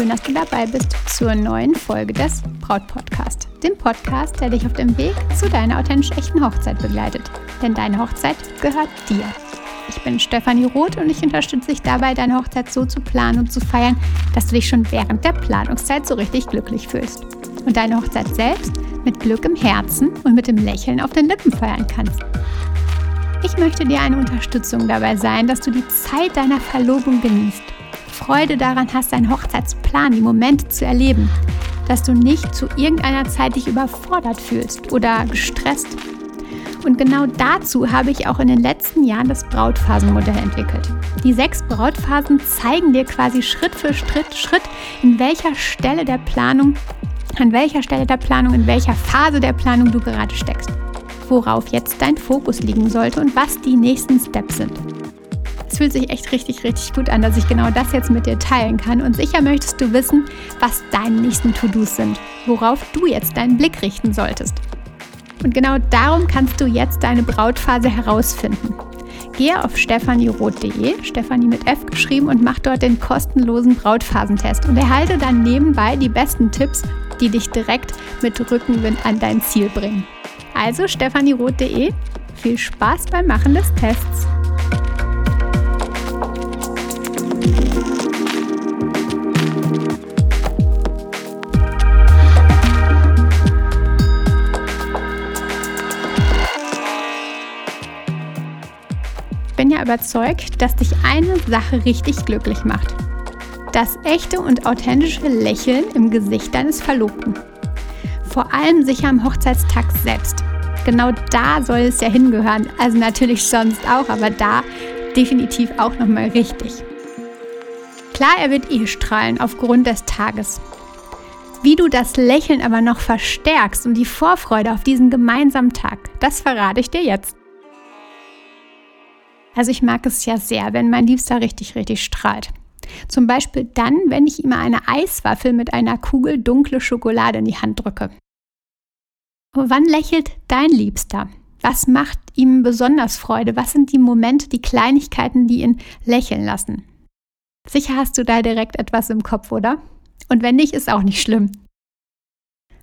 schön, dass du dabei bist zur neuen Folge des Braut-Podcast. Dem Podcast, der dich auf dem Weg zu deiner authentisch echten Hochzeit begleitet. Denn deine Hochzeit gehört dir. Ich bin Stefanie Roth und ich unterstütze dich dabei, deine Hochzeit so zu planen und zu feiern, dass du dich schon während der Planungszeit so richtig glücklich fühlst. Und deine Hochzeit selbst mit Glück im Herzen und mit dem Lächeln auf den Lippen feiern kannst. Ich möchte dir eine Unterstützung dabei sein, dass du die Zeit deiner Verlobung genießt Freude daran hast, deinen Hochzeitsplan, die Momente zu erleben, dass du nicht zu irgendeiner Zeit dich überfordert fühlst oder gestresst. Und genau dazu habe ich auch in den letzten Jahren das Brautphasenmodell entwickelt. Die sechs Brautphasen zeigen dir quasi Schritt für Schritt, Schritt, in welcher Stelle der Planung, an welcher Stelle der Planung, in welcher Phase der Planung du gerade steckst, worauf jetzt dein Fokus liegen sollte und was die nächsten Steps sind. Fühlt sich echt richtig, richtig gut an, dass ich genau das jetzt mit dir teilen kann. Und sicher möchtest du wissen, was deine nächsten To-Dos sind, worauf du jetzt deinen Blick richten solltest. Und genau darum kannst du jetzt deine Brautphase herausfinden. Gehe auf stefanieroth.de, Stefanie mit F geschrieben, und mach dort den kostenlosen Brautphasentest und erhalte dann nebenbei die besten Tipps, die dich direkt mit Rückenwind an dein Ziel bringen. Also stefanieroth.de, viel Spaß beim Machen des Tests. Überzeugt, dass dich eine Sache richtig glücklich macht. Das echte und authentische Lächeln im Gesicht deines Verlobten. Vor allem sicher am Hochzeitstag selbst. Genau da soll es ja hingehören. Also natürlich sonst auch, aber da definitiv auch nochmal richtig. Klar, er wird eh strahlen aufgrund des Tages. Wie du das Lächeln aber noch verstärkst und die Vorfreude auf diesen gemeinsamen Tag, das verrate ich dir jetzt. Also ich mag es ja sehr, wenn mein Liebster richtig, richtig strahlt. Zum Beispiel dann, wenn ich ihm eine Eiswaffel mit einer Kugel dunkle Schokolade in die Hand drücke. wann lächelt dein Liebster? Was macht ihm besonders Freude? Was sind die Momente, die Kleinigkeiten, die ihn lächeln lassen? Sicher hast du da direkt etwas im Kopf, oder? Und wenn nicht, ist auch nicht schlimm.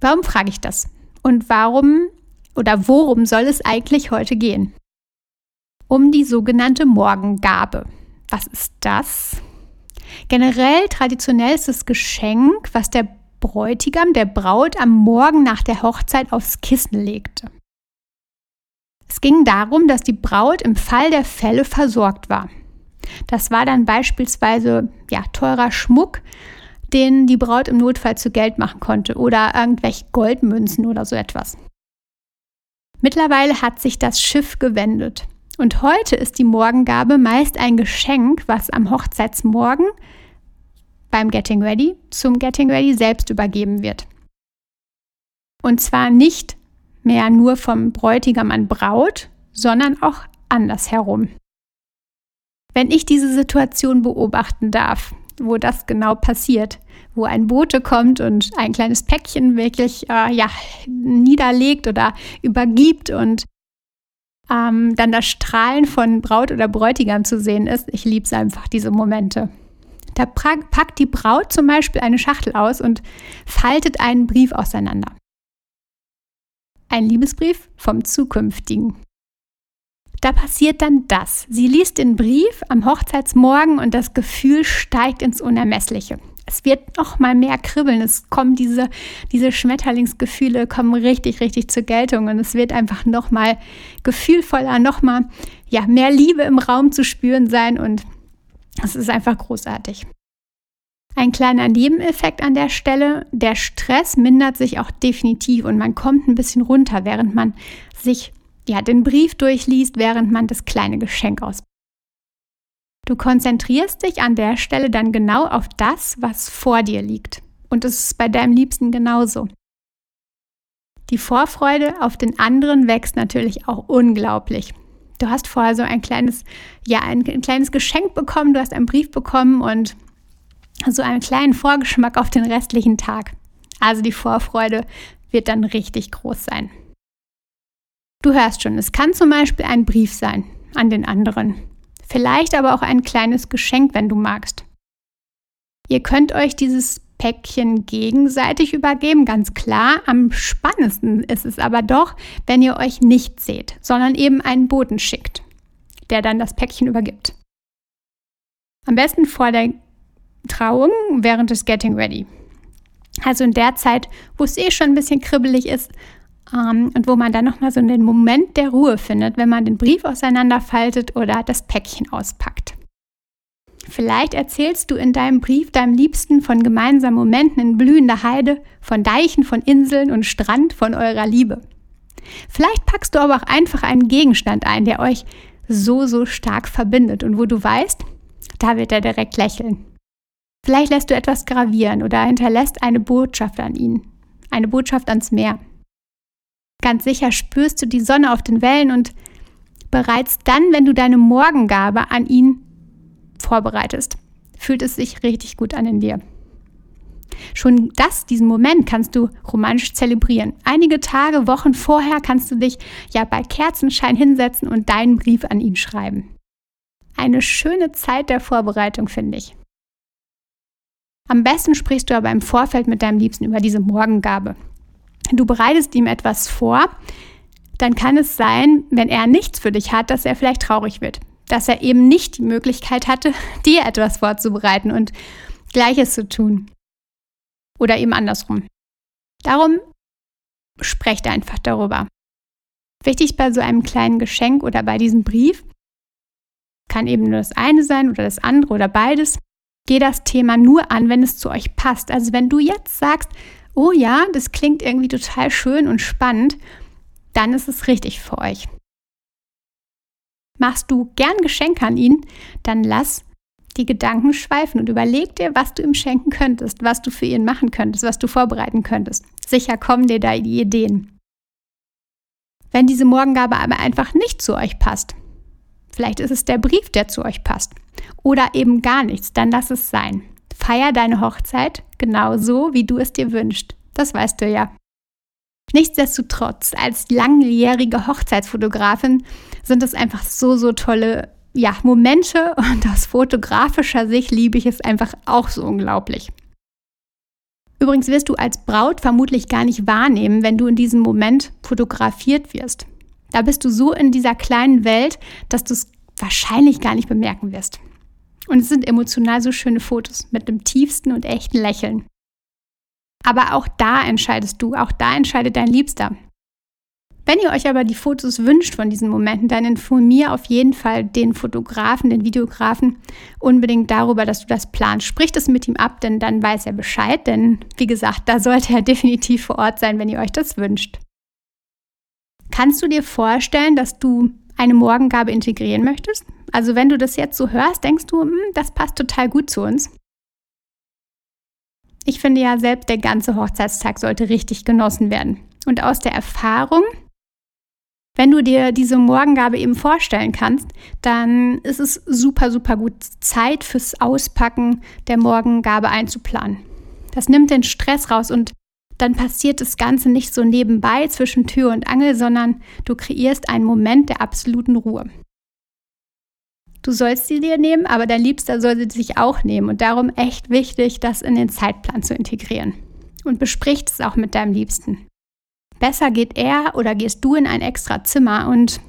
Warum frage ich das? Und warum oder worum soll es eigentlich heute gehen? Um die sogenannte Morgengabe. Was ist das? Generell traditionell ist das Geschenk, was der Bräutigam der Braut am Morgen nach der Hochzeit aufs Kissen legte. Es ging darum, dass die Braut im Fall der Fälle versorgt war. Das war dann beispielsweise ja, teurer Schmuck, den die Braut im Notfall zu Geld machen konnte oder irgendwelche Goldmünzen oder so etwas. Mittlerweile hat sich das Schiff gewendet und heute ist die Morgengabe meist ein Geschenk, was am Hochzeitsmorgen beim Getting Ready zum Getting Ready selbst übergeben wird. Und zwar nicht mehr nur vom Bräutigam an Braut, sondern auch andersherum. Wenn ich diese Situation beobachten darf, wo das genau passiert, wo ein Bote kommt und ein kleines Päckchen wirklich äh, ja, niederlegt oder übergibt und ähm, dann das Strahlen von Braut oder Bräutigam zu sehen ist, ich liebe es einfach, diese Momente. Da packt die Braut zum Beispiel eine Schachtel aus und faltet einen Brief auseinander. Ein Liebesbrief vom zukünftigen. Da passiert dann das. Sie liest den Brief am Hochzeitsmorgen und das Gefühl steigt ins Unermessliche. Es wird noch mal mehr kribbeln. Es kommen diese, diese Schmetterlingsgefühle kommen richtig, richtig zur Geltung und es wird einfach noch mal gefühlvoller, noch mal ja, mehr Liebe im Raum zu spüren sein und es ist einfach großartig. Ein kleiner Nebeneffekt an der Stelle, der Stress mindert sich auch definitiv und man kommt ein bisschen runter, während man sich ja, den Brief durchliest, während man das kleine Geschenk aus. Du konzentrierst dich an der Stelle dann genau auf das, was vor dir liegt. Und es ist bei deinem Liebsten genauso. Die Vorfreude auf den anderen wächst natürlich auch unglaublich. Du hast vorher so ein kleines, ja, ein, ein kleines Geschenk bekommen, du hast einen Brief bekommen und so einen kleinen Vorgeschmack auf den restlichen Tag. Also die Vorfreude wird dann richtig groß sein. Du hörst schon, es kann zum Beispiel ein Brief sein an den anderen. Vielleicht aber auch ein kleines Geschenk, wenn du magst. Ihr könnt euch dieses Päckchen gegenseitig übergeben, ganz klar. Am spannendsten ist es aber doch, wenn ihr euch nicht seht, sondern eben einen Boten schickt, der dann das Päckchen übergibt. Am besten vor der Trauung während des Getting Ready. Also in der Zeit, wo es eh schon ein bisschen kribbelig ist und wo man dann nochmal so den Moment der Ruhe findet, wenn man den Brief auseinanderfaltet oder das Päckchen auspackt. Vielleicht erzählst du in deinem Brief deinem Liebsten von gemeinsamen Momenten in blühender Heide, von Deichen, von Inseln und Strand, von eurer Liebe. Vielleicht packst du aber auch einfach einen Gegenstand ein, der euch so, so stark verbindet und wo du weißt, da wird er direkt lächeln. Vielleicht lässt du etwas gravieren oder hinterlässt eine Botschaft an ihn, eine Botschaft ans Meer. Ganz sicher spürst du die Sonne auf den Wellen und bereits dann, wenn du deine Morgengabe an ihn vorbereitest, fühlt es sich richtig gut an in dir. Schon das, diesen Moment kannst du romantisch zelebrieren. Einige Tage, Wochen vorher kannst du dich ja bei Kerzenschein hinsetzen und deinen Brief an ihn schreiben. Eine schöne Zeit der Vorbereitung, finde ich. Am besten sprichst du aber im Vorfeld mit deinem Liebsten über diese Morgengabe. Du bereitest ihm etwas vor, dann kann es sein, wenn er nichts für dich hat, dass er vielleicht traurig wird. Dass er eben nicht die Möglichkeit hatte, dir etwas vorzubereiten und Gleiches zu tun. Oder eben andersrum. Darum sprecht einfach darüber. Wichtig bei so einem kleinen Geschenk oder bei diesem Brief kann eben nur das eine sein oder das andere oder beides. Geh das Thema nur an, wenn es zu euch passt. Also wenn du jetzt sagst, oh ja, das klingt irgendwie total schön und spannend, dann ist es richtig für euch. Machst du gern Geschenke an ihn, dann lass die Gedanken schweifen und überleg dir, was du ihm schenken könntest, was du für ihn machen könntest, was du vorbereiten könntest. Sicher kommen dir da die Ideen. Wenn diese Morgengabe aber einfach nicht zu euch passt, vielleicht ist es der Brief, der zu euch passt, oder eben gar nichts, dann lass es sein. Feier deine Hochzeit genauso, wie du es dir wünschst. Das weißt du ja. Nichtsdestotrotz, als langjährige Hochzeitsfotografin sind es einfach so, so tolle ja, Momente und aus fotografischer Sicht liebe ich es einfach auch so unglaublich. Übrigens wirst du als Braut vermutlich gar nicht wahrnehmen, wenn du in diesem Moment fotografiert wirst. Da bist du so in dieser kleinen Welt, dass du es wahrscheinlich gar nicht bemerken wirst. Und es sind emotional so schöne Fotos mit dem tiefsten und echten Lächeln. Aber auch da entscheidest du, auch da entscheidet dein Liebster. Wenn ihr euch aber die Fotos wünscht von diesen Momenten, dann informier auf jeden Fall den Fotografen, den Videografen unbedingt darüber, dass du das planst. Sprich das mit ihm ab, denn dann weiß er Bescheid. Denn wie gesagt, da sollte er definitiv vor Ort sein, wenn ihr euch das wünscht. Kannst du dir vorstellen, dass du eine Morgengabe integrieren möchtest? Also wenn du das jetzt so hörst, denkst du, hm, das passt total gut zu uns. Ich finde ja, selbst der ganze Hochzeitstag sollte richtig genossen werden. Und aus der Erfahrung, wenn du dir diese Morgengabe eben vorstellen kannst, dann ist es super, super gut, Zeit fürs Auspacken der Morgengabe einzuplanen. Das nimmt den Stress raus und dann passiert das Ganze nicht so nebenbei zwischen Tür und Angel, sondern du kreierst einen Moment der absoluten Ruhe. Du sollst sie dir nehmen, aber dein Liebster soll sie sich auch nehmen. Und darum echt wichtig, das in den Zeitplan zu integrieren. Und bespricht es auch mit deinem Liebsten. Besser geht er oder gehst du in ein extra Zimmer und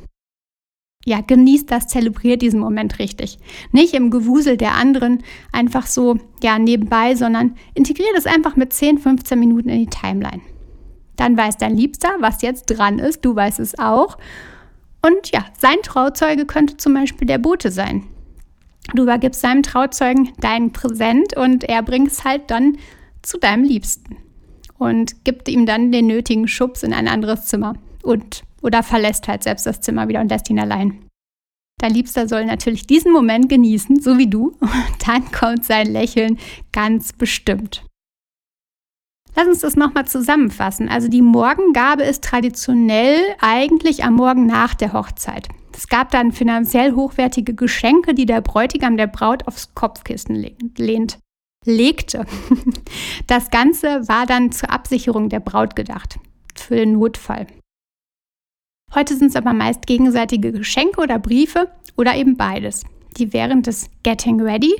ja, genießt das, zelebriert diesen Moment richtig. Nicht im Gewusel der anderen einfach so, ja, nebenbei, sondern integriert es einfach mit 10, 15 Minuten in die Timeline. Dann weiß dein Liebster, was jetzt dran ist, du weißt es auch. Und ja, sein Trauzeuge könnte zum Beispiel der Bote sein. Du übergibst seinem Trauzeugen dein Präsent und er bringt es halt dann zu deinem Liebsten und gibt ihm dann den nötigen Schubs in ein anderes Zimmer und oder verlässt halt selbst das Zimmer wieder und lässt ihn allein. Dein Liebster soll natürlich diesen Moment genießen, so wie du, und dann kommt sein Lächeln ganz bestimmt. Lass uns das nochmal zusammenfassen. Also die Morgengabe ist traditionell eigentlich am Morgen nach der Hochzeit. Es gab dann finanziell hochwertige Geschenke, die der Bräutigam der Braut aufs Kopfkissen lehnt, legte. Das Ganze war dann zur Absicherung der Braut gedacht, für den Notfall. Heute sind es aber meist gegenseitige Geschenke oder Briefe oder eben beides, die während des Getting Ready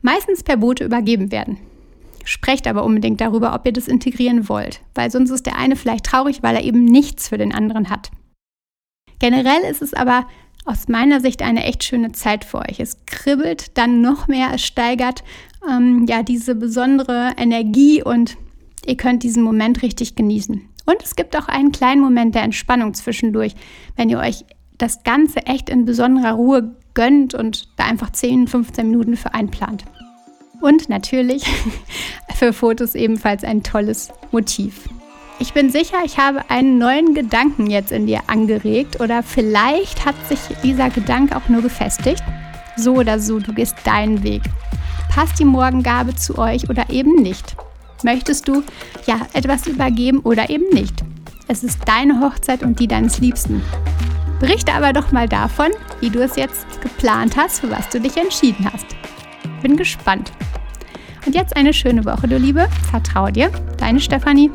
meistens per Bote übergeben werden. Sprecht aber unbedingt darüber, ob ihr das integrieren wollt, weil sonst ist der eine vielleicht traurig, weil er eben nichts für den anderen hat. Generell ist es aber aus meiner Sicht eine echt schöne Zeit für euch. Es kribbelt dann noch mehr, es steigert ähm, ja diese besondere Energie und ihr könnt diesen Moment richtig genießen. Und es gibt auch einen kleinen Moment der Entspannung zwischendurch, wenn ihr euch das Ganze echt in besonderer Ruhe gönnt und da einfach 10, 15 Minuten für einplant. Und natürlich für Fotos ebenfalls ein tolles Motiv. Ich bin sicher, ich habe einen neuen Gedanken jetzt in dir angeregt oder vielleicht hat sich dieser Gedanke auch nur gefestigt. So oder so, du gehst deinen Weg. Passt die Morgengabe zu euch oder eben nicht? Möchtest du ja etwas übergeben oder eben nicht? Es ist deine Hochzeit und die deines Liebsten. Berichte aber doch mal davon, wie du es jetzt geplant hast, für was du dich entschieden hast. Bin gespannt. Und jetzt eine schöne Woche, du Liebe. Vertrau dir. Deine Stefanie.